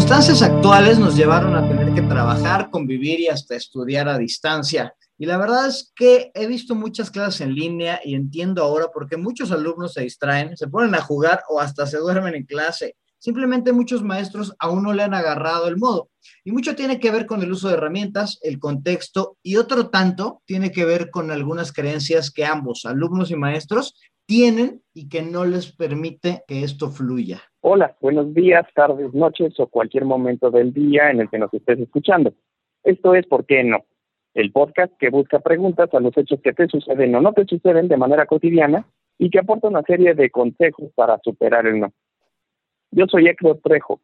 Las circunstancias actuales nos llevaron a tener que trabajar, convivir y hasta estudiar a distancia. Y la verdad es que he visto muchas clases en línea y entiendo ahora por qué muchos alumnos se distraen, se ponen a jugar o hasta se duermen en clase. Simplemente muchos maestros aún no le han agarrado el modo. Y mucho tiene que ver con el uso de herramientas, el contexto y otro tanto tiene que ver con algunas creencias que ambos, alumnos y maestros, tienen y que no les permite que esto fluya. Hola, buenos días, tardes, noches o cualquier momento del día en el que nos estés escuchando. Esto es ¿Por qué no? El podcast que busca preguntas a los hechos que te suceden o no te suceden de manera cotidiana y que aporta una serie de consejos para superar el no. Yo soy Héctor Trejo.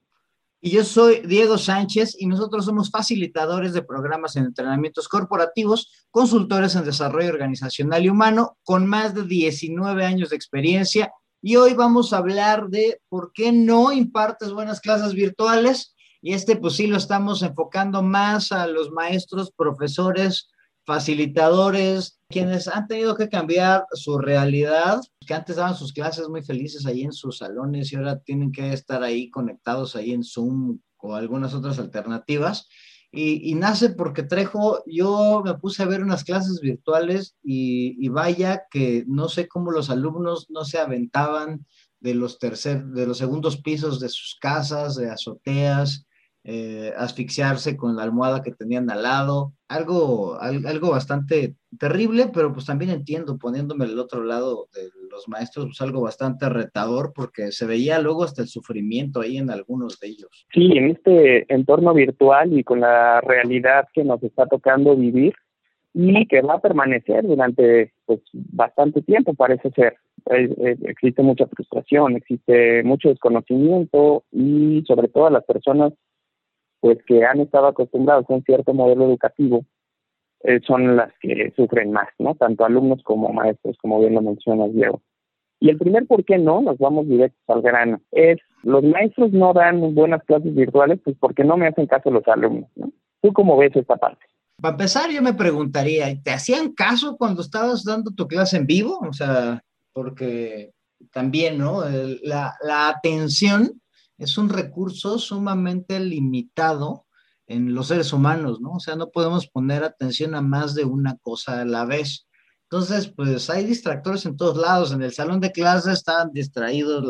Y yo soy Diego Sánchez y nosotros somos facilitadores de programas en entrenamientos corporativos, consultores en desarrollo organizacional y humano con más de 19 años de experiencia. Y hoy vamos a hablar de por qué no impartes buenas clases virtuales. Y este pues sí lo estamos enfocando más a los maestros, profesores, facilitadores, quienes han tenido que cambiar su realidad, que antes daban sus clases muy felices ahí en sus salones y ahora tienen que estar ahí conectados ahí en Zoom o algunas otras alternativas. Y, nace porque Trejo, yo me puse a ver unas clases virtuales y, y, vaya que no sé cómo los alumnos no se aventaban de los tercer, de los segundos pisos de sus casas, de azoteas, eh, asfixiarse con la almohada que tenían al lado, algo, algo bastante terrible, pero pues también entiendo, poniéndome al otro lado de los maestros, pues algo bastante retador, porque se veía luego hasta el sufrimiento ahí en algunos de ellos. Sí, en este entorno virtual y con la realidad que nos está tocando vivir y que va a permanecer durante pues bastante tiempo, parece ser. existe mucha frustración, existe mucho desconocimiento y sobre todo las personas pues que han estado acostumbrados a un cierto modelo educativo eh, son las que sufren más, ¿no? Tanto alumnos como maestros, como bien lo mencionas, Diego. Y el primer por qué no, nos vamos directos al grano, es los maestros no dan buenas clases virtuales, pues porque no me hacen caso los alumnos, ¿no? ¿Tú cómo ves esta parte? Para empezar, yo me preguntaría, ¿te hacían caso cuando estabas dando tu clase en vivo? O sea, porque también, ¿no? la, la atención es un recurso sumamente limitado en los seres humanos, ¿no? O sea, no podemos poner atención a más de una cosa a la vez. Entonces, pues hay distractores en todos lados. En el salón de clases estaban distraídos,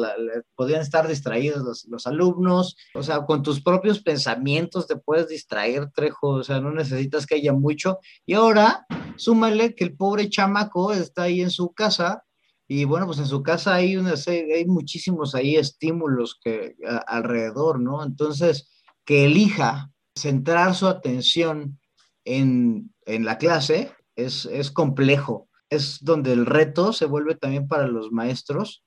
podían estar distraídos los, los, alumnos. O sea, con tus propios pensamientos te puedes distraer, Trejo. O sea, no necesitas que haya mucho. Y ahora, súmale que el pobre chamaco está ahí en su casa y bueno, pues en su casa hay, unas, hay muchísimos ahí estímulos que, alrededor, ¿no? Entonces, que elija centrar su atención en, en la clase es, es, complejo. Es donde el reto se vuelve también para los maestros,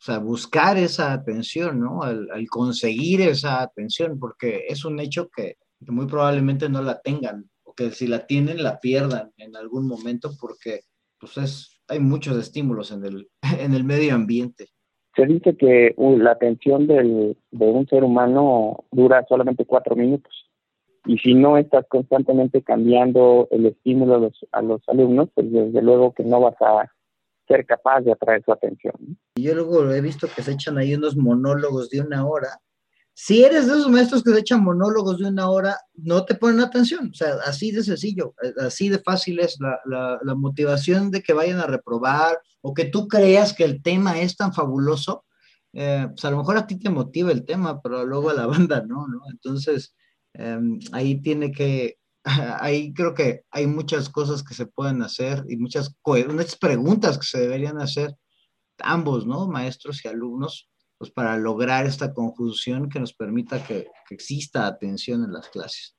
o sea, buscar esa atención, ¿no? Al, conseguir esa atención, porque es un hecho que, que muy probablemente no la tengan, o que si la tienen, la pierdan en algún momento, porque pues es hay muchos estímulos en el, en el medio ambiente. Se dice que uh, la atención del, de un ser humano dura solamente cuatro minutos. Y si no estás constantemente cambiando el estímulo a los, a los alumnos, pues desde luego que no vas a ser capaz de atraer su atención. Yo luego he visto que se echan ahí unos monólogos de una hora si eres de esos maestros que se echan monólogos de una hora, no te ponen atención. O sea, así de sencillo, eh, así de fácil es la, la, motivación de que vayan a reprobar o que tú creas que el tema es tan fabuloso. Eh, pues a lo mejor a ti te motiva el tema, pero luego a la banda no, ¿no? Entonces, em, ahí tiene que, ahí creo que hay muchas cosas que se pueden hacer y muchas, muchas preguntas que se deberían hacer ambos, ¿no? Maestros y alumnos pues para lograr esta conjunción que nos permita que, exista atención en las clases.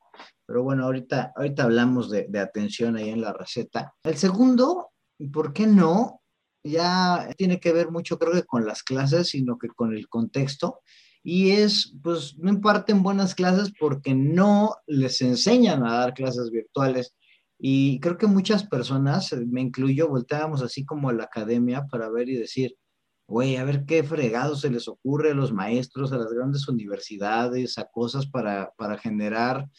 Pero bueno, ahorita, ahorita hablamos de, de, atención ahí en la receta. El segundo, ¿por qué no? Ya tiene que ver mucho, creo que con las clases, sino que con el contexto. Y es, pues, no imparten buenas clases porque no les enseñan a dar clases virtuales. Y creo que muchas personas, me incluyo, volteábamos así como a la academia para ver y decir, güey, a ver qué fregado se les ocurre a los maestros, a las grandes universidades, a cosas para, para generar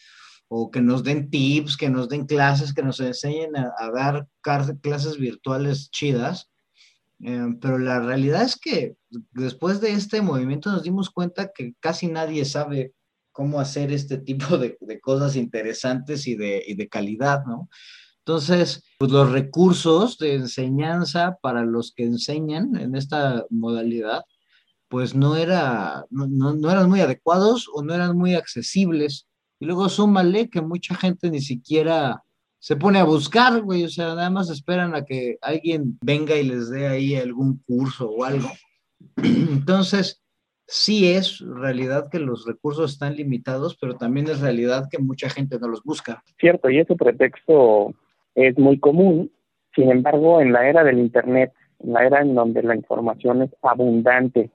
o que nos den tips, que nos den clases, que nos enseñen a, dar clases virtuales chidas. Eh, pero la realidad es que después de este movimiento nos dimos cuenta que casi nadie sabe cómo hacer este tipo de, cosas interesantes y de, y de calidad, ¿no? Entonces, pues los recursos de enseñanza para los que enseñan en esta modalidad, pues no, era, no, no, eran muy adecuados o no eran muy accesibles. Y luego súmale que mucha gente ni siquiera se pone a buscar, güey, o sea, nada más esperan a que alguien venga y les dé ahí algún curso o algo. Entonces, sí es realidad que los recursos están limitados, pero también es realidad que mucha gente no los busca. Cierto, y ese pretexto es muy común. Sin embargo, en la era del Internet, en la era en donde la información es abundante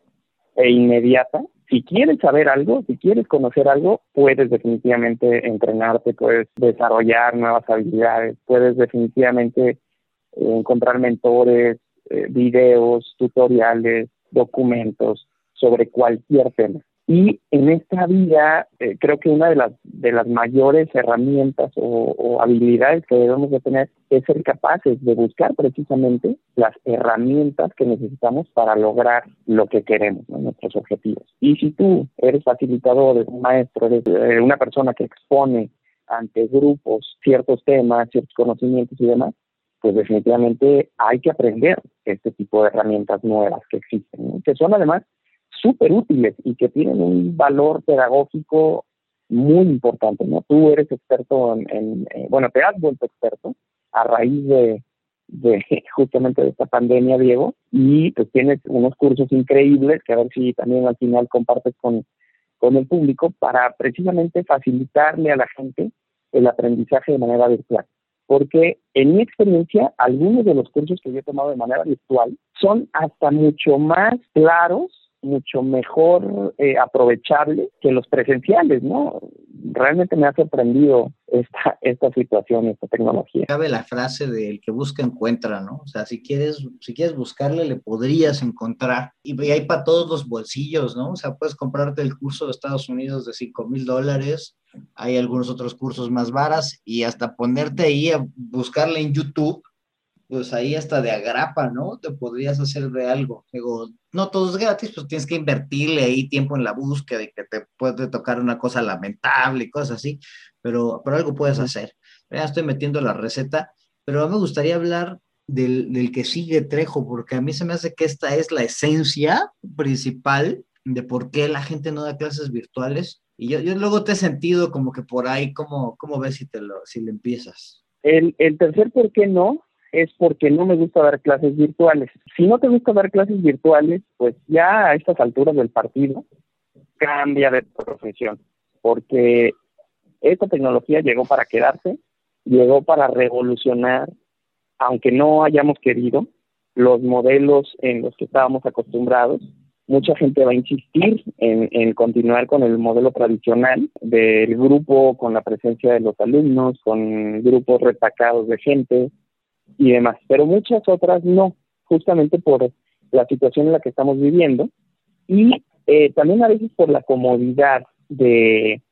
e inmediata, si quieres saber algo, si quieres conocer algo, puedes definitivamente entrenarte, puedes desarrollar nuevas habilidades, puedes definitivamente eh, encontrar mentores, eh, videos, tutoriales, documentos sobre cualquier tema. Y en esta vida, eh, creo que una de las, de las mayores herramientas o, habilidades que debemos de tener es ser capaces de buscar precisamente las herramientas que necesitamos para lograr lo que queremos, nuestros objetivos. Y si tú eres facilitador, eres un maestro, eres eh, una persona que expone ante grupos ciertos temas, ciertos conocimientos y demás, pues definitivamente hay que aprender este tipo de herramientas nuevas que existen, que son además súper útiles y que tienen un valor pedagógico muy importante, ¿no? Tú eres experto en, eh, bueno, te has vuelto experto a raíz de, de justamente de esta pandemia, Diego, y pues tienes unos cursos increíbles que a ver si también al final compartes con, con el público para precisamente facilitarle a la gente el aprendizaje de manera virtual. Porque en mi experiencia, algunos de los cursos que yo he tomado de manera virtual son hasta mucho más claros mucho mejor eh, aprovechable que los presenciales, ¿no? Realmente me ha sorprendido esta, esta situación, esta tecnología. Cabe la frase del que busca encuentra, ¿no? O sea, si quieres, si quieres buscarle, le podrías encontrar. Y, hay para todos los bolsillos, ¿no? O sea, puedes comprarte el curso de Estados Unidos de 5 mil dólares, hay algunos otros cursos más varas y hasta ponerte ahí a buscarle en YouTube pues ahí hasta de agrapa, ¿no? Te podrías hacer de algo. Digo, no todo es gratis, pues tienes que invertirle ahí tiempo en la búsqueda y que te puede tocar una cosa lamentable y cosas así, pero, pero algo puedes hacer. Ya estoy metiendo la receta, pero me gustaría hablar del, del que sigue Trejo, porque a mí se me hace que esta es la esencia principal de por qué la gente no da clases virtuales. Y yo, yo luego te he sentido como que por ahí, ¿cómo, cómo ves si, te lo, si le empiezas? El, el tercer por qué no es porque no me gusta dar clases virtuales. Si no te gusta dar clases virtuales, pues ya a estas alturas del partido, cambia de profesión, porque esta tecnología llegó para quedarse, llegó para revolucionar, aunque no hayamos querido, los modelos en los que estábamos acostumbrados. Mucha gente va a insistir en, en continuar con el modelo tradicional del grupo con la presencia de los alumnos, con grupos retacados de gente, y demás, pero muchas otras no, justamente por la situación en la que estamos viviendo. Y eh, también a veces por la comodidad de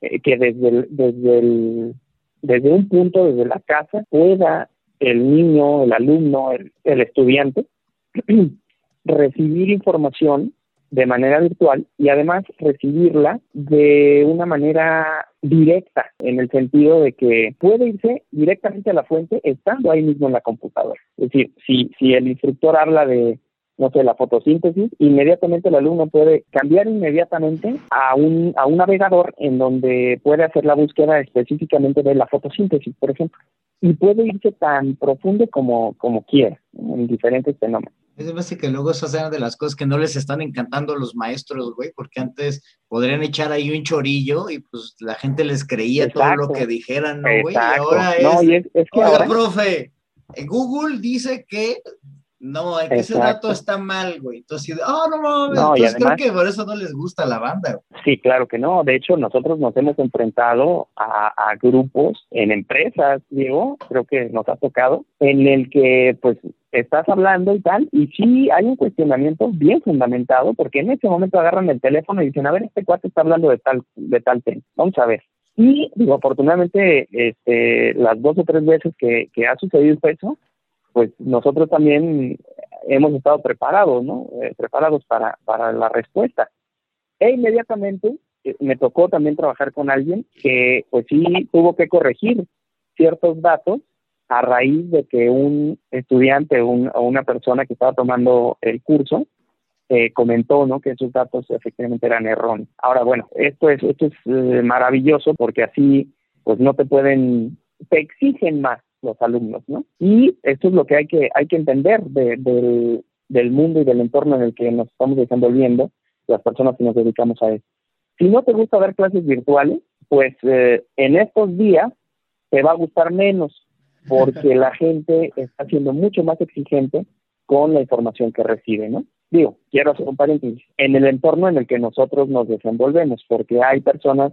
eh, que desde desde el, desde un punto, desde la casa, pueda el niño, el alumno, el, el estudiante recibir información de manera virtual y además recibirla de una manera directa, en el sentido de que puede irse directamente a la fuente estando ahí mismo en la computadora. Es decir, si, si el instructor habla de no sé, la fotosíntesis, inmediatamente el alumno puede cambiar inmediatamente a un, a un navegador en donde puede hacer la búsqueda específicamente de la fotosíntesis, por ejemplo. Y puede irse tan profundo como, como quiera en diferentes fenómenos. Es más que luego esas eran de las cosas que no les están encantando a los maestros, güey, porque antes podrían echar ahí un chorillo y pues la gente les creía todo lo que dijeran, ¿no, güey? Y ahora es, no, y es, que oiga, profe, Google dice que no, que ese dato está mal, güey. Entonces, oh, no mames, no, entonces creo que por eso no les gusta la banda. Sí, claro que no. De hecho, nosotros nos hemos enfrentado a, a, grupos en empresas, Diego, creo que nos ha tocado, en el que, pues, estás hablando y tal, y sí hay un cuestionamiento bien fundamentado, porque en ese momento agarran el teléfono y dicen, a ver, este cuate está hablando de tal, de tal tema. Vamos a ver. Y, digo, afortunadamente, este, las dos o tres veces que, que ha sucedido eso, pues nosotros también hemos estado preparados, ¿no? Eh, preparados para, para la respuesta. E inmediatamente eh, me tocó también trabajar con alguien que pues sí tuvo que corregir ciertos datos a raíz de que un estudiante o una persona que estaba tomando el curso eh, comentó ¿no? que esos datos efectivamente eran erróneos. Ahora, bueno, esto es, esto es maravilloso porque así pues no te pueden, te exigen más los alumnos, ¿no? Y esto es lo que hay que, hay que entender del, del mundo y del entorno en el que nos estamos desenvolviendo, las personas que nos dedicamos a eso. Si no te gusta ver clases virtuales, pues eh, en estos días te va a gustar menos porque la gente está siendo mucho más exigente con la información que recibe, ¿no? Digo, quiero hacer un paréntesis, en el entorno en el que nosotros nos desenvolvemos, porque hay personas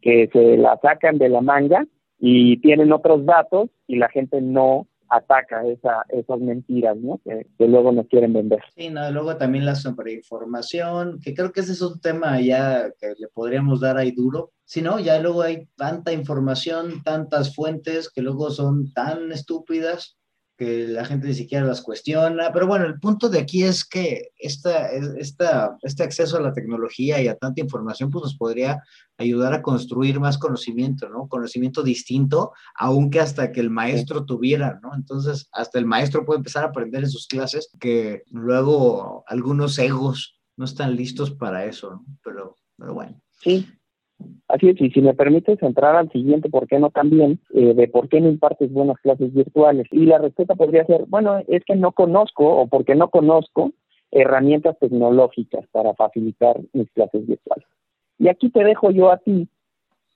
que se la sacan de la manga y tienen otros datos y la gente no ataca esa, esas mentiras, ¿no? Que, luego nos quieren vender. Sí, no, luego también la sobreinformación, que creo que ese es un tema ya que le podríamos dar ahí duro. Si no, ya luego hay tanta información, tantas fuentes que luego son tan estúpidas que la gente ni siquiera las cuestiona. Pero bueno, el punto de aquí es que esta, esta, este acceso a la tecnología y a tanta información pues nos podría ayudar a construir más conocimiento, ¿no? Conocimiento distinto, aunque hasta que el maestro tuviera, ¿no? Entonces, hasta el maestro puede empezar a aprender en sus clases que luego algunos egos no están listos para eso, ¿no? Pero, pero bueno. Sí, Así es, y si me permites entrar al siguiente, ¿por qué no también? Eh, de por qué no impartes buenas clases virtuales. Y la respuesta podría ser, bueno, es que no conozco o porque no conozco herramientas tecnológicas para facilitar mis clases virtuales. Y aquí te dejo yo a ti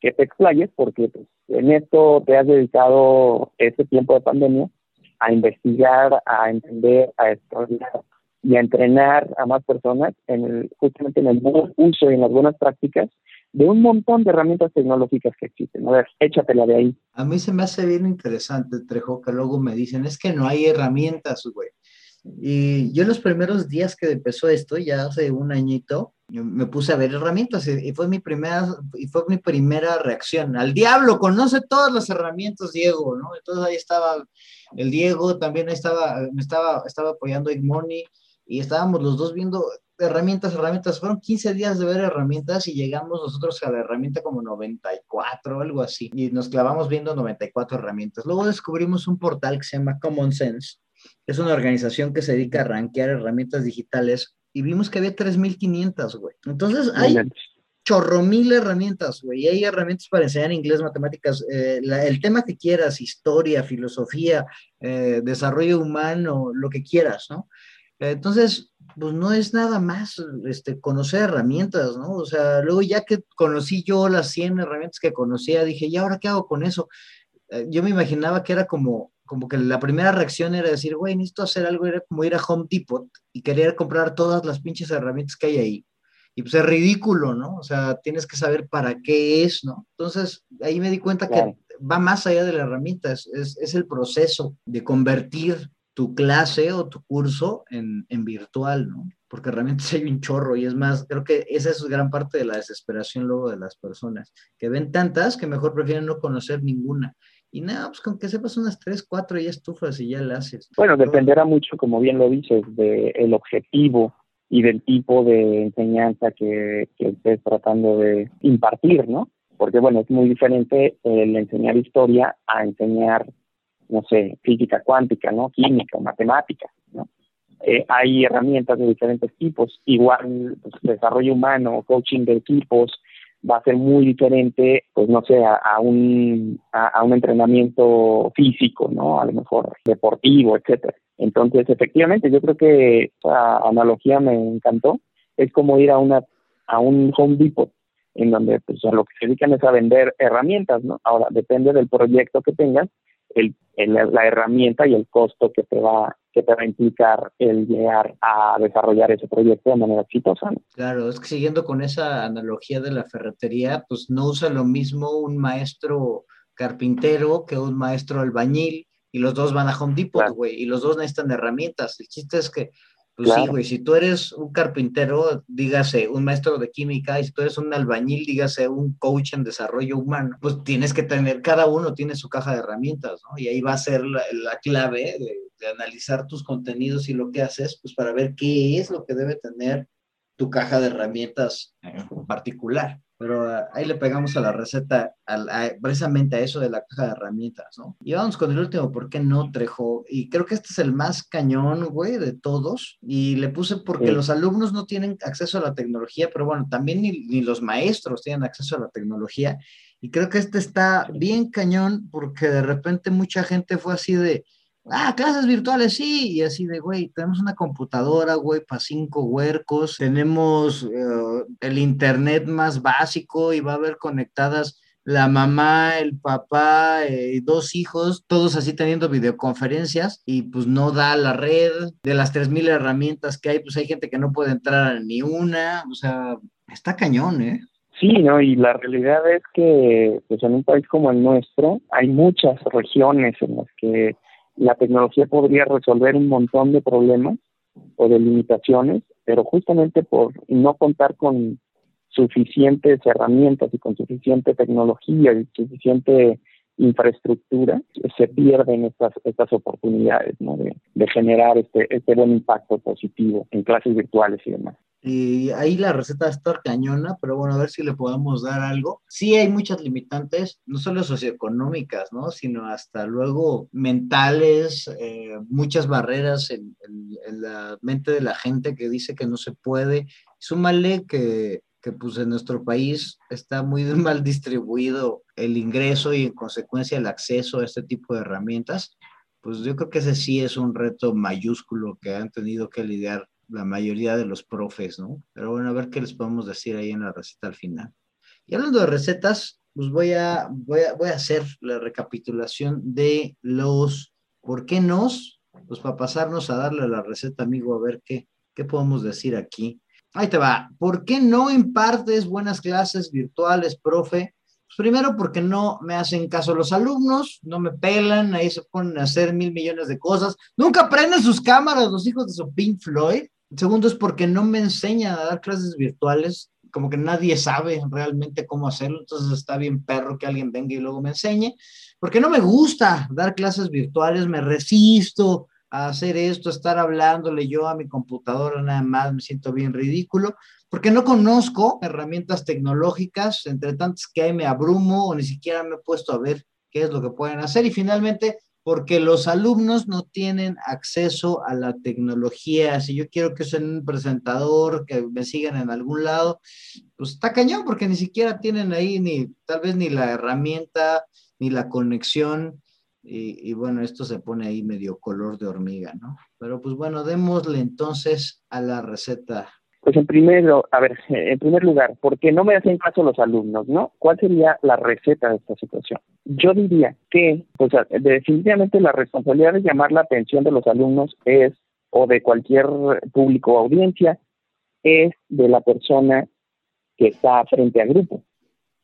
que te explayes, porque pues, en esto te has dedicado este tiempo de pandemia a investigar, a entender, a estudiar y a entrenar a más personas en el, justamente en el buen uso y en las buenas prácticas de un montón de herramientas tecnológicas que existen. A ver, échatela de ahí. A mí se me hace bien interesante, Trejo, que luego me dicen, es que no hay herramientas, güey. Y yo los primeros días que empezó esto, ya hace un añito, me puse a ver herramientas y fue mi primera, y fue mi primera reacción. Al diablo, conoce todas las herramientas, Diego, ¿no? Entonces ahí estaba el Diego, también estaba, me estaba, estaba apoyando Igmoni y estábamos los dos viendo herramientas, herramientas. Fueron 15 días de ver herramientas y llegamos nosotros a la herramienta como 94 algo así. Y nos clavamos viendo 94 herramientas. Luego descubrimos un portal que se llama Common Sense. Es una organización que se dedica a rankear herramientas digitales y vimos que había 3.500, güey. Entonces hay chorro mil herramientas, güey. Hay herramientas para enseñar inglés, matemáticas, eh, el tema que quieras, historia, filosofía, eh, desarrollo humano, lo que quieras, ¿no? Entonces, pues no es nada más este, conocer herramientas, ¿no? O sea, luego ya que conocí yo las 100 herramientas que conocía, dije, ¿y ahora qué hago con eso? Eh, yo me imaginaba que era como, como que la primera reacción era decir, güey, necesito hacer algo, era como ir a Home Depot y querer comprar todas las pinches herramientas que hay ahí. Y pues es ridículo, ¿no? O sea, tienes que saber para qué es, ¿no? Entonces, ahí me di cuenta que va más allá de la herramienta, es, es el proceso de convertir tu clase o tu curso en, en, virtual, ¿no? Porque realmente hay un chorro y es más, creo que esa es gran parte de la desesperación luego de las personas, que ven tantas que mejor prefieren no conocer ninguna. Y nada, pues con que sepas unas tres, cuatro ya estufas y ya la haces. Bueno, dependerá mucho, como bien lo dices, del objetivo y del tipo de enseñanza que, que estés tratando de impartir, ¿no? Porque bueno, es muy diferente el enseñar historia a enseñar no sé, física cuántica, ¿no? Química, matemática, ¿no? Eh, hay herramientas de diferentes tipos, igual pues, desarrollo humano, coaching de equipos, va a ser muy diferente, pues no sé, a, un, a, un entrenamiento físico, ¿no? A lo mejor deportivo, etcétera. Entonces, efectivamente, yo creo que esa analogía me encantó. Es como ir a una a un Home Depot, en donde pues a lo que se dedican es a vender herramientas, ¿no? Ahora, depende del proyecto que tengas, el, la herramienta y el costo que te va que te va a implicar el llegar a desarrollar ese proyecto de manera exitosa. Claro, es que siguiendo con esa analogía de la ferretería, pues no usa lo mismo un maestro carpintero que un maestro albañil y los dos van a Home Depot, güey, y los dos necesitan herramientas. El chiste es que pues sí, güey, si tú eres un carpintero, dígase, un maestro de química, y si tú eres un albañil, dígase, un coach en desarrollo humano, pues tienes que tener, cada uno tiene su caja de herramientas, ¿no? Y ahí va a ser la, clave de, de, analizar tus contenidos y lo que haces, pues para ver qué es lo que debe tener tu caja de herramientas en particular. Pero ah, ahí le pegamos a la receta, precisamente a eso de la caja de herramientas, ¿no? Y vamos con el último, ¿por qué no, Trejo? Y creo que este es el más cañón, güey, de todos. Y le puse porque los alumnos no tienen acceso a la tecnología, pero bueno, también ni, ni los maestros tienen acceso a la tecnología. Y creo que este está bien cañón porque de repente mucha gente fue así de, Ah, clases virtuales, sí, y así de, güey, tenemos una computadora, güey, para cinco huercos, tenemos eh, el internet más básico y va a haber conectadas la mamá, el papá eh, dos hijos, todos así teniendo videoconferencias y pues no da la red de las 3.000 herramientas que hay, pues hay gente que no puede entrar a ni una, o sea, está cañón, ¿eh? Sí, ¿no? Y la realidad es que pues en un país como el nuestro hay muchas regiones en las que la tecnología podría resolver un montón de problemas o de limitaciones, pero justamente por no contar con suficientes herramientas y con suficiente tecnología y suficiente infraestructura, se pierden estas, estas oportunidades ¿no? de, de generar este, este buen impacto positivo en clases virtuales y demás. Y ahí la receta está cañona, pero bueno, a ver si le podemos dar algo. Sí hay muchas limitantes, no solo socioeconómicas, ¿no? Sino hasta luego mentales, eh, muchas barreras en, la mente de la gente que dice que no se puede. Súmale que, que pues en nuestro país está muy mal distribuido el ingreso y en consecuencia el acceso a este tipo de herramientas. Pues yo creo que ese sí es un reto mayúsculo que han tenido que lidiar la mayoría de los profes, ¿no? Pero bueno, a ver qué les podemos decir ahí en la receta al final. Y hablando de recetas, pues voy a, voy a, voy a hacer la recapitulación de los por qué nos, pues para pasarnos a darle la receta, amigo, a ver qué, qué podemos decir aquí. Ahí te va. ¿Por qué no impartes buenas clases virtuales, profe? Pues primero porque no me hacen caso los alumnos, no me pelan, ahí se ponen a hacer mil millones de cosas. Nunca prenden sus cámaras los hijos de su Pink Floyd. Segundo es porque no me enseñan a dar clases virtuales, como que nadie sabe realmente cómo hacerlo, entonces está bien perro que alguien venga y luego me enseñe, porque no me gusta dar clases virtuales, me resisto a hacer esto, a estar hablándole yo a mi computadora nada más, me siento bien ridículo, porque no conozco herramientas tecnológicas, entre tantas que hay me abrumo o ni siquiera me he puesto a ver qué es lo que pueden hacer y finalmente porque los alumnos no tienen acceso a la tecnología. Si yo quiero que sea un presentador, que me sigan en algún lado, pues está cañón, porque ni siquiera tienen ahí ni, tal vez ni la herramienta, ni la conexión. Y, y, bueno, esto se pone ahí medio color de hormiga, ¿no? Pero pues bueno, démosle entonces a la receta pues en primero, a ver, en primer lugar, ¿por qué no me hacen caso los alumnos, no? ¿Cuál sería la receta de esta situación? Yo diría que, pues definitivamente la responsabilidad de llamar la atención de los alumnos es, o de cualquier público o audiencia, es de la persona que está frente al grupo,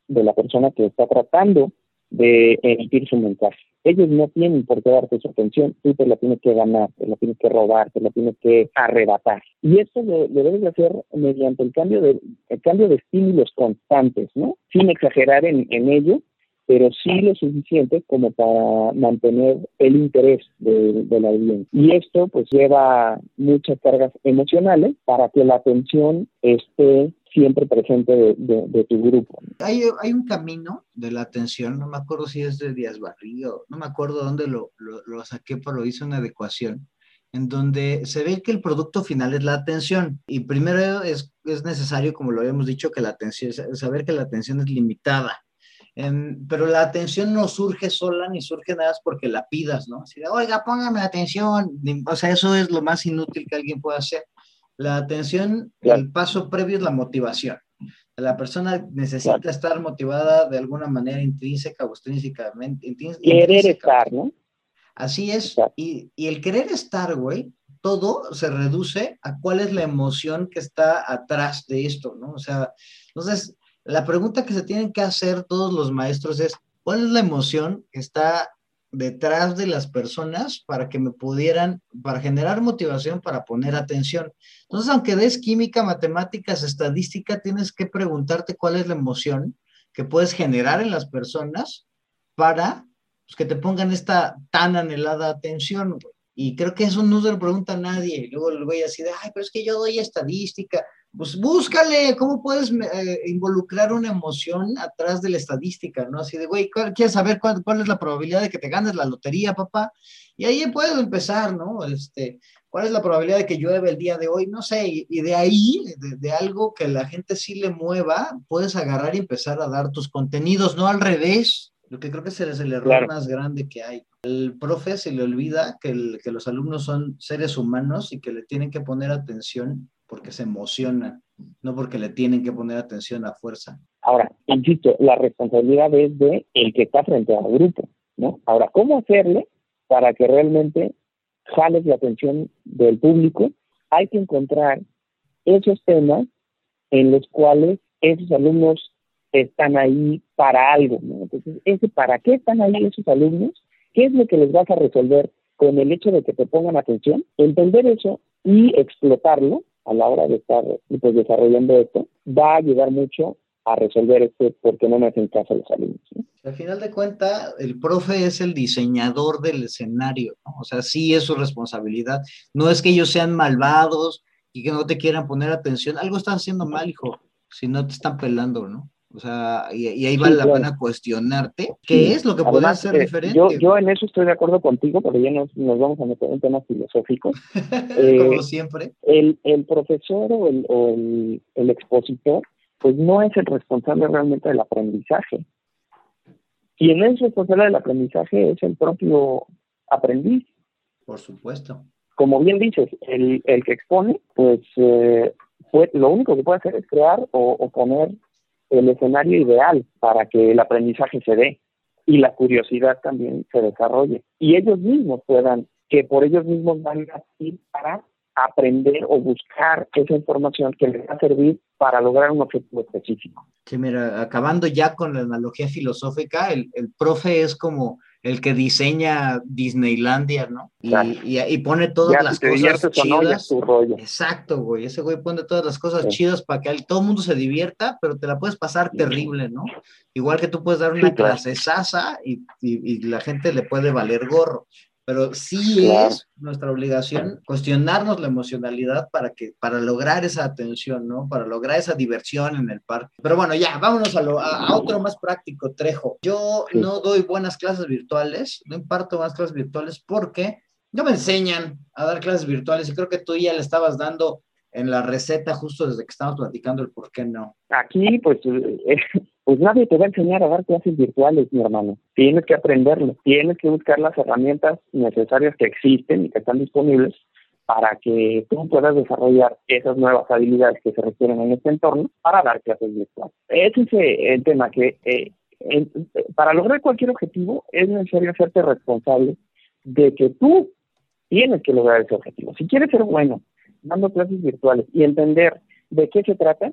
de la persona que está tratando de emitir su mensaje. Ellos no tienen por qué darte su atención, tú te la tienes que ganar, te la tienes que robar, te la tienes que arrebatar. Y esto lo, debes de hacer mediante el cambio de, el cambio de estímulos constantes, ¿no? Sin exagerar en, en ello, pero sí lo suficiente como para mantener el interés de, de, la audiencia. Y esto pues lleva muchas cargas emocionales para que la atención esté siempre presente de, tu grupo. Hay, hay, un camino de la atención, no me acuerdo si es de Díaz Barrio, no me acuerdo dónde lo, lo, lo, saqué, pero hice una adecuación, en donde se ve que el producto final es la atención. Y primero es, es necesario, como lo habíamos dicho, que la atención, saber que la atención es limitada. Pero la atención no surge sola ni surge nada más porque la pidas, ¿no? Así de, oiga, póngame atención. O sea, eso es lo más inútil que alguien puede hacer. La atención, el paso previo es la motivación. La persona necesita estar motivada de alguna manera intrínseca o extrínsecamente. Querer estar, ¿no? Así es. Y, y, el querer estar, güey, todo se reduce a cuál es la emoción que está atrás de esto, ¿no? O sea, entonces, la pregunta que se tienen que hacer todos los maestros es, ¿cuál es la emoción que está detrás de las personas para que me pudieran, para generar motivación, para poner atención. Entonces, aunque des química, matemáticas, estadística, tienes que preguntarte cuál es la emoción que puedes generar en las personas para pues, que te pongan esta tan anhelada atención. Y creo que eso no se lo pregunta a nadie. Luego el güey así de, ay, pero es que yo doy estadística. Pues búscale cómo puedes eh, involucrar una emoción atrás de la estadística, ¿no? Así de, güey, ¿quieres saber cuál, cuál, es la probabilidad de que te ganes la lotería, papá? Y ahí puedes empezar, ¿no? Este, ¿Cuál es la probabilidad de que llueve el día de hoy? No sé, y, de ahí, de, algo que la gente sí le mueva, puedes agarrar y empezar a dar tus contenidos, no al revés, lo que creo que es el error más grande que hay. El profe se le olvida que, que los alumnos son seres humanos y que le tienen que poner atención porque se emocionan, no porque le tienen que poner atención a fuerza. Ahora, insisto, la responsabilidad es de el que está frente al grupo, ¿no? Ahora, ¿cómo hacerle para que realmente jales la atención del público? Hay que encontrar esos temas en los cuales esos alumnos están ahí para algo, ¿no? Entonces, ese para qué están ahí esos alumnos, qué es lo que les vas a resolver con el hecho de que te pongan atención, entender eso y explotarlo a la hora de estar pues, desarrollando esto, va a ayudar mucho a resolver esto porque no me hacen caso los alumnos. Al final de cuentas, el profe es el diseñador del escenario, ¿no? o sea, sí es su responsabilidad. No es que ellos sean malvados y que no te quieran poner atención, algo están haciendo mal, hijo, si no te están pelando, ¿no? O sea, y, ahí vale la pena cuestionarte qué es lo que puede ser eh, diferente. Yo, yo en eso estoy de acuerdo contigo, pero ya nos, nos vamos a meter en temas filosóficos. Como eh, siempre. El, el profesor o, el, o el, el expositor, pues no es el responsable realmente del aprendizaje. Quien es responsable del aprendizaje es el propio aprendiz. Por supuesto. Como bien dices, el, el que expone, pues eh, lo único que puede hacer es crear o, o poner el escenario ideal para que el aprendizaje se dé y la curiosidad también se desarrolle y ellos mismos puedan, que por ellos mismos van a ir para aprender o buscar esa información que les va a servir para lograr un objetivo específico. Sí, mira, acabando ya con la analogía filosófica, el, el profe es como el que diseña Disneylandia, ¿no? Y, y, pone todas las cosas chidas. Exacto, güey. Ese güey pone todas las cosas chidas para que todo el mundo se divierta, pero te la puedes pasar terrible, ¿no? Igual que tú puedes dar una clase sasa y, y, la gente le puede valer gorro pero sí es nuestra obligación cuestionarnos la emocionalidad para que para lograr esa atención, ¿no? Para lograr esa diversión en el parque. Pero bueno, ya, vámonos a, lo, a, otro más práctico, Trejo. Yo no doy buenas clases virtuales, no imparto buenas clases virtuales porque no me enseñan a dar clases virtuales y creo que tú ya le estabas dando en la receta justo desde que estamos platicando el por qué no. Aquí, pues, eh, pues nadie te va a enseñar a dar clases virtuales, mi hermano. Tienes que aprenderlo, tienes que buscar las herramientas necesarias que existen y que están disponibles para que tú puedas desarrollar esas nuevas habilidades que se requieren en este entorno para dar clases virtuales. Ese es eh, el tema que eh, para lograr cualquier objetivo es necesario hacerte responsable de que tú tienes que lograr ese objetivo. Si quieres ser bueno, dando clases virtuales y entender de qué se trata,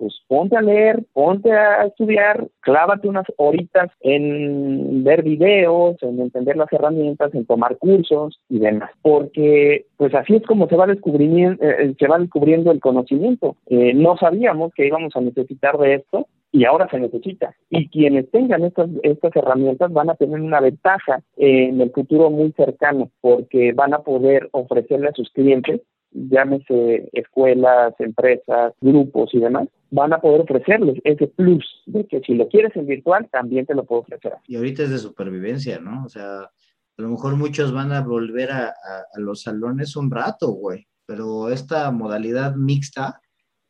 pues ponte a leer, ponte a estudiar, clávate unas horitas en ver videos, en entender las herramientas, en tomar cursos y demás, porque pues así es como se va descubriendo, eh, eh, se va descubriendo el conocimiento. Eh, no sabíamos que íbamos a necesitar de esto y ahora se necesita. Y quienes tengan estas, estas herramientas van a tener una ventaja en el futuro muy cercano, porque van a poder ofrecerle a sus clientes llámese escuelas, empresas, grupos y demás, van a poder ofrecerles ese plus de que si lo quieres en virtual, también te lo puedo ofrecer. Y ahorita es de supervivencia, ¿no? O sea, a lo mejor muchos van a volver a, a, los salones un rato, güey, pero esta modalidad mixta,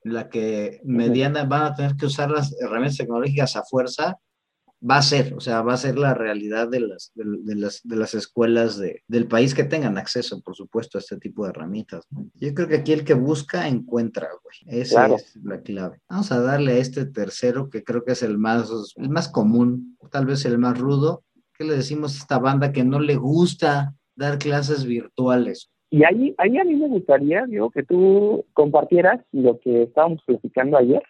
en la que mediana van a tener que usar las herramientas tecnológicas a fuerza, va a ser, o sea, va a ser la realidad de las, de, las, de las escuelas de, del país que tengan acceso, por supuesto, a este tipo de herramientas. Yo creo que aquí el que busca, encuentra, güey. Esa es la clave. Vamos a darle a este tercero, que creo que es el más, el más común, tal vez el más rudo. ¿Qué le decimos a esta banda que no le gusta dar clases virtuales? Y ahí, ahí a mí me gustaría, digo, que tú compartieras lo que estábamos platicando ayer,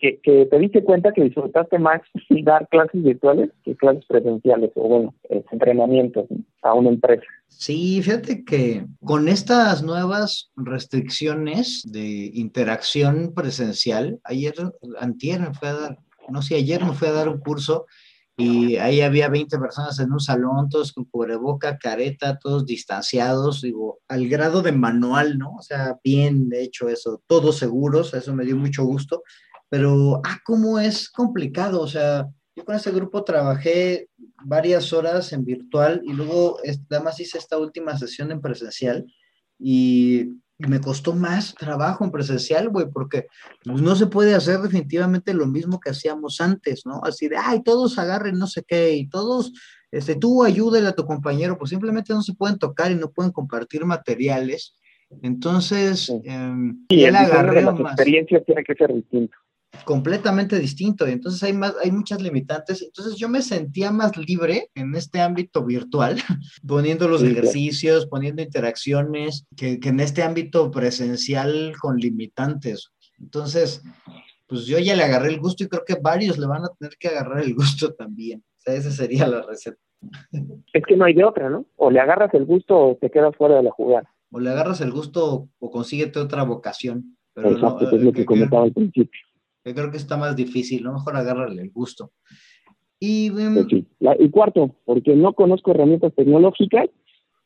que, que te diste cuenta que disfrutaste más dar clases virtuales que clases presenciales o, bueno, entrenamientos a una empresa. Sí, fíjate que con estas nuevas restricciones de interacción presencial, ayer, antier me fue a dar, no sé, ayer me fue a dar un curso y ahí había 20 personas en un salón, todos con cubreboca, careta, todos distanciados, digo, al grado de manual, ¿no? O sea, bien hecho eso, todos seguros, eso me dio mucho gusto, pero, ah, cómo es complicado, o sea, yo con ese grupo trabajé varias horas en virtual y luego, además hice esta última sesión en presencial y y me costó más trabajo en presencial, güey, porque pues, no se puede hacer definitivamente lo mismo que hacíamos antes, ¿no? Así de, ay, todos agarren no sé qué, y todos, este, tú ayúdale a tu compañero, pues simplemente no se pueden tocar y no pueden compartir materiales. Entonces, sí, eh, sí el de las experiencias tiene que ser distinto completamente distinto y entonces hay más hay muchas limitantes. Entonces yo me sentía más libre en este ámbito virtual poniendo los sí, ejercicios poniendo interacciones que, que, en este ámbito presencial con limitantes. Entonces pues yo ya le agarré el gusto y creo que varios le van a tener que agarrar el gusto también. O sea esa sería la receta. Es que no hay de otra no o le agarras el gusto o te quedas fuera de la jugada. O le agarras el gusto o consíguete otra vocación pero Exacto, no, que es lo que comentaba al principio yo creo que está más difícil, ¿no? Mejor agárrale el gusto. Y, um, y cuarto, porque no conozco herramientas tecnológicas,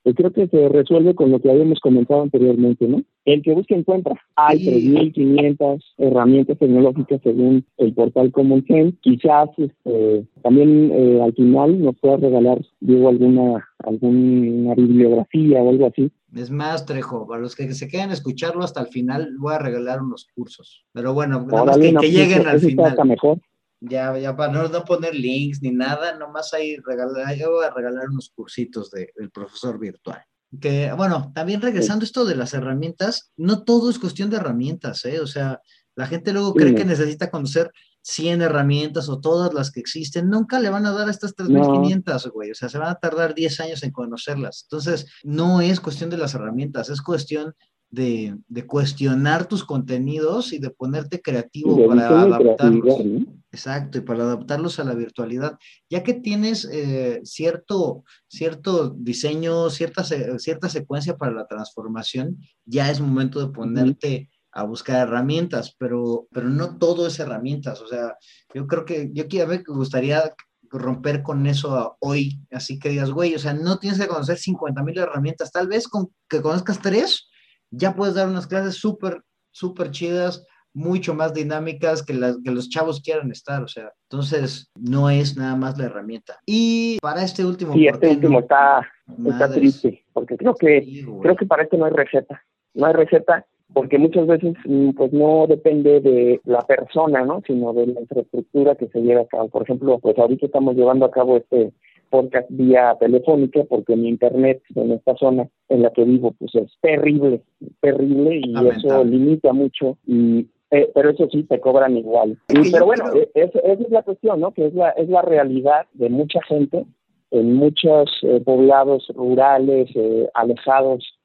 yo creo que se resuelve con lo que habíamos comentado anteriormente, ¿no? El que busque encuentra. Hay sí. 3.500 herramientas tecnológicas según el portal Common Sense. Quizás este, también eh, al final nos pueda regalar, Diego, alguna, alguna bibliografía o algo así. Es más, Trejo, para los que se queden a escucharlo hasta el final, voy a regalar unos cursos. Pero bueno, nada más que, que lleguen al final. mejor. Ya, ya para no, no, poner links ni nada, nomás ahí regalar, yo voy a regalar unos cursitos de, del profesor virtual. Que, bueno, también regresando esto de las herramientas, no todo es cuestión de herramientas, ¿eh? O sea, la gente luego cree que necesita conocer 100 herramientas o todas las que existen, nunca le van a dar a estas 3.500, no. güey. O sea, se van a tardar 10 años en conocerlas. Entonces, no es cuestión de las herramientas, es cuestión de, de cuestionar tus contenidos y de ponerte creativo de para adaptarlos. ¿no? Exacto, y para adaptarlos a la virtualidad. Ya que tienes eh, cierto, cierto diseño, cierta, cierta secuencia para la transformación, ya es momento de ponerte... A buscar herramientas, pero, pero no todo es herramientas. O sea, yo creo que yo quiero me gustaría romper con eso hoy, así que digas, güey, o sea, no tienes que conocer 50 mil herramientas, tal vez con que conozcas tres, ya puedes dar unas clases súper, súper chidas, mucho más dinámicas que, las, que los chavos quieran estar, o sea, entonces no es nada más la herramienta. Y para este último... Sí, este último está, está triste, porque creo que, sí, creo que para este no hay receta, no hay receta porque muchas veces pues no depende de la persona, ¿no? Sino de la infraestructura que se lleva a cabo. Por ejemplo, pues ahorita estamos llevando a cabo este podcast vía telefónica porque mi internet en esta zona en la que vivo pues es terrible, terrible y Lamentable. eso limita mucho y eh, pero eso sí te cobran igual. Y, pero bueno, creo... esa es la cuestión, ¿no? Que es la es la realidad de mucha gente en muchos eh, poblados rurales eh, alejados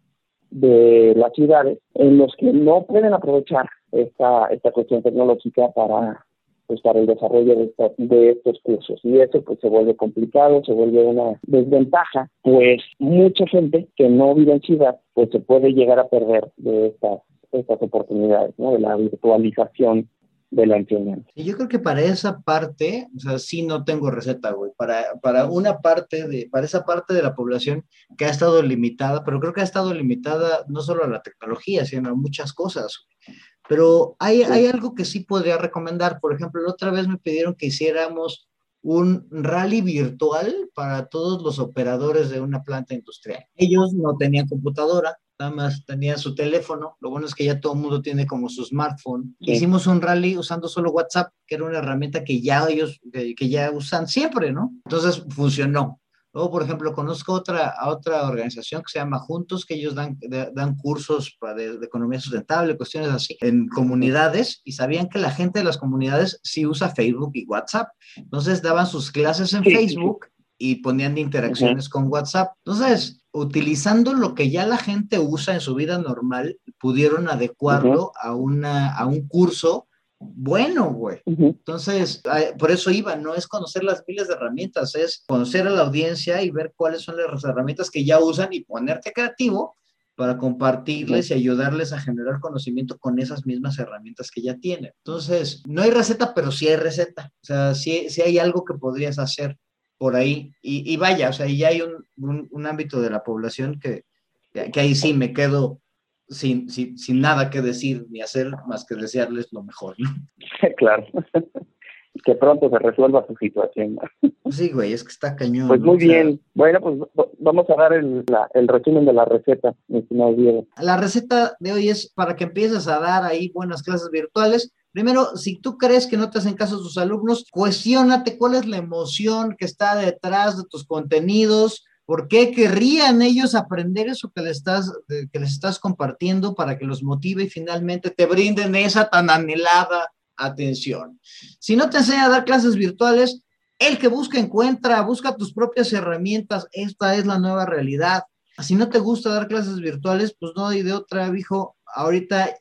de las ciudades en los que no pueden aprovechar esta, esta cuestión tecnológica para, pues, para el desarrollo de, esta, de estos cursos. Y eso pues se vuelve complicado, se vuelve una desventaja, pues mucha gente que no vive en ciudad pues se puede llegar a perder de estas, estas oportunidades, ¿no? de la virtualización de la enseñanza. Y yo creo que para esa parte, o sea, sí no tengo receta, güey. Para, para una parte de, para esa parte de la población que ha estado limitada, pero creo que ha estado limitada no solo a la tecnología, sino a muchas cosas. Pero hay, hay algo que sí podría recomendar. Por ejemplo, la otra vez me pidieron que hiciéramos un rally virtual para todos los operadores de una planta industrial. Ellos no tenían computadora, nada más tenían su teléfono, lo bueno es que ya todo el mundo tiene como su smartphone. Sí. Hicimos un rally usando solo WhatsApp, que era una herramienta que ya ellos, que ya usan siempre, ¿no? Entonces funcionó. Luego, por ejemplo, conozco otra, a otra organización que se llama Juntos, que ellos dan, de, dan cursos de, de, economía sustentable, cuestiones así, en comunidades, y sabían que la gente de las comunidades sí usa Facebook y WhatsApp. Entonces daban sus clases en sí, Facebook y ponían interacciones uh -huh. con WhatsApp. Entonces, utilizando lo que ya la gente usa en su vida normal, pudieron adecuarlo uh -huh. a, una, a un curso bueno, güey. Uh -huh. Entonces, por eso iba, no es conocer las miles de herramientas, es conocer a la audiencia y ver cuáles son las herramientas que ya usan y ponerte creativo para compartirles y ayudarles a generar conocimiento con esas mismas herramientas que ya tienen. Entonces, no hay receta, pero sí hay receta. O sea, sí, sí hay algo que podrías hacer por ahí. Y, vaya, o sea, ya hay un, un, ámbito de la población que, que ahí sí me quedo sin, sin, sin, nada que decir ni hacer más que desearles lo mejor, ¿no? claro que pronto se resuelva su situación. Sí, güey, es que está cañón. Pues muy bien. Bueno, pues vamos a dar el, el resumen de la receta, mi estimado Diego. La receta de hoy es para que empieces a dar ahí buenas clases virtuales. Primero, si tú crees que no te hacen caso tus alumnos, cuestionate cuál es la emoción que está detrás de tus contenidos, ¿Por qué querrían ellos aprender eso que les, estás, que les estás compartiendo para que los motive y finalmente te brinden esa tan anhelada atención. Si no te enseña a dar clases virtuales, el que busca encuentra, busca tus propias herramientas, esta es la nueva realidad. Si no te gusta dar clases virtuales, pues no hay de otra, hijo. Ahorita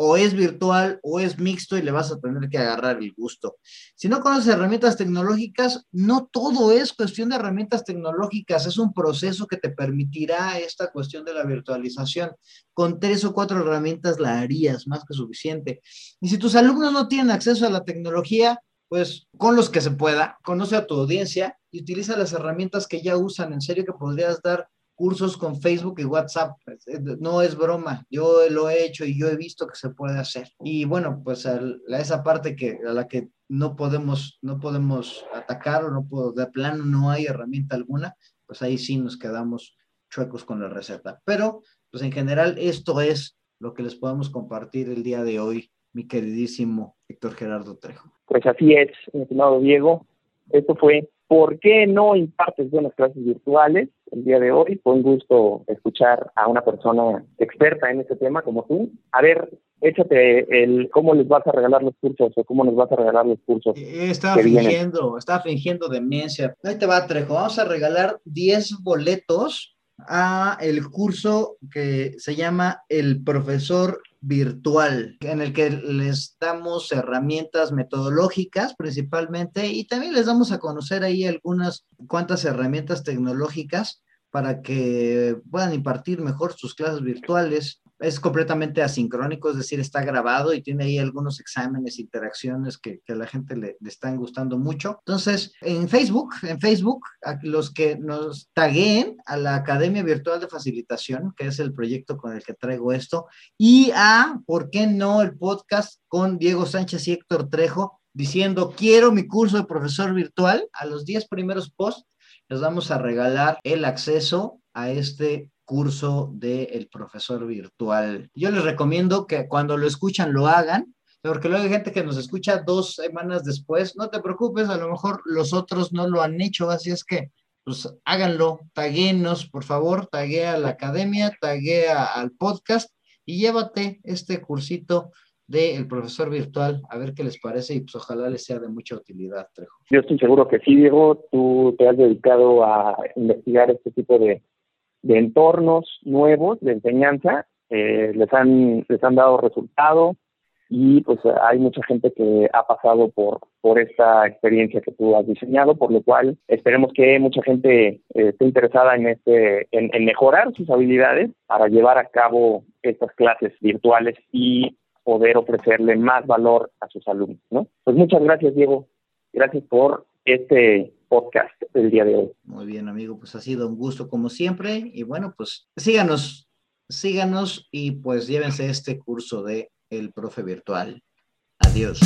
o es virtual o es mixto y le vas a tener que agarrar el gusto. Si no conoces herramientas tecnológicas, no todo es cuestión de herramientas tecnológicas, es un proceso que te permitirá esta cuestión de la virtualización. Con tres o cuatro herramientas la harías más que suficiente. Y si tus alumnos no tienen acceso a la tecnología, pues con los que se pueda, conoce a tu audiencia y utiliza las herramientas que ya usan. En serio que podrías dar cursos con Facebook y WhatsApp. Eh, no es broma, yo lo he hecho y yo he visto que se puede hacer. Y bueno, pues a, esa parte que, a la que no podemos, no podemos atacar o no puedo, de plano no hay herramienta alguna, pues ahí sí nos quedamos chuecos con la receta. Pero, pues en general, esto es lo que les podemos compartir el día de hoy, mi queridísimo Héctor Gerardo Trejo. Pues así es, mi estimado Diego. Esto fue ¿Por qué no impartes buenas clases virtuales? El día de hoy fue un gusto escuchar a una persona experta en este tema como tú. A ver, échate el cómo les vas a regalar los cursos o cómo nos vas a regalar los cursos. Eh, estaba fingiendo, estaba fingiendo demencia. Ahí te va, Trejo. Vamos a regalar 10 boletos a el curso que se llama El Profesor virtual, en el que les damos herramientas metodológicas principalmente y también les damos a conocer ahí algunas cuantas herramientas tecnológicas para que puedan impartir mejor sus clases virtuales es completamente asincrónico, es decir, está grabado y tiene ahí algunos exámenes, interacciones que, a la gente le, están gustando mucho. Entonces, en Facebook, en Facebook, a los que nos tagueen a la Academia Virtual de Facilitación, que es el proyecto con el que traigo esto, y a, ¿por qué no?, el podcast con Diego Sánchez y Héctor Trejo, diciendo, quiero mi curso de profesor virtual, a los 10 primeros posts les vamos a regalar el acceso a este curso del profesor virtual. Yo les recomiendo que cuando lo escuchan lo hagan, porque luego hay gente que nos escucha dos semanas después. No te preocupes, a lo mejor los otros no lo han hecho, así es que pues háganlo, taguenos, por favor, taguea a la academia, taguea al podcast y llévate este cursito del profesor virtual, a ver qué les parece y pues ojalá les sea de mucha utilidad, Trejo. Yo estoy seguro que sí, Diego, tú te has dedicado a investigar este tipo de, de entornos nuevos de enseñanza, eh, les, han, les han dado resultado y pues hay mucha gente que ha pasado por, por esta experiencia que tú has diseñado, por lo cual esperemos que mucha gente eh, esté interesada en, este, en, en mejorar sus habilidades para llevar a cabo estas clases virtuales y poder ofrecerle más valor a sus alumnos, ¿no? Pues muchas gracias, Diego. Gracias por este podcast del día de hoy. Muy bien, amigo, pues ha sido un gusto como siempre y bueno, pues síganos, síganos y pues llévense este curso de El Profe Virtual. Adiós.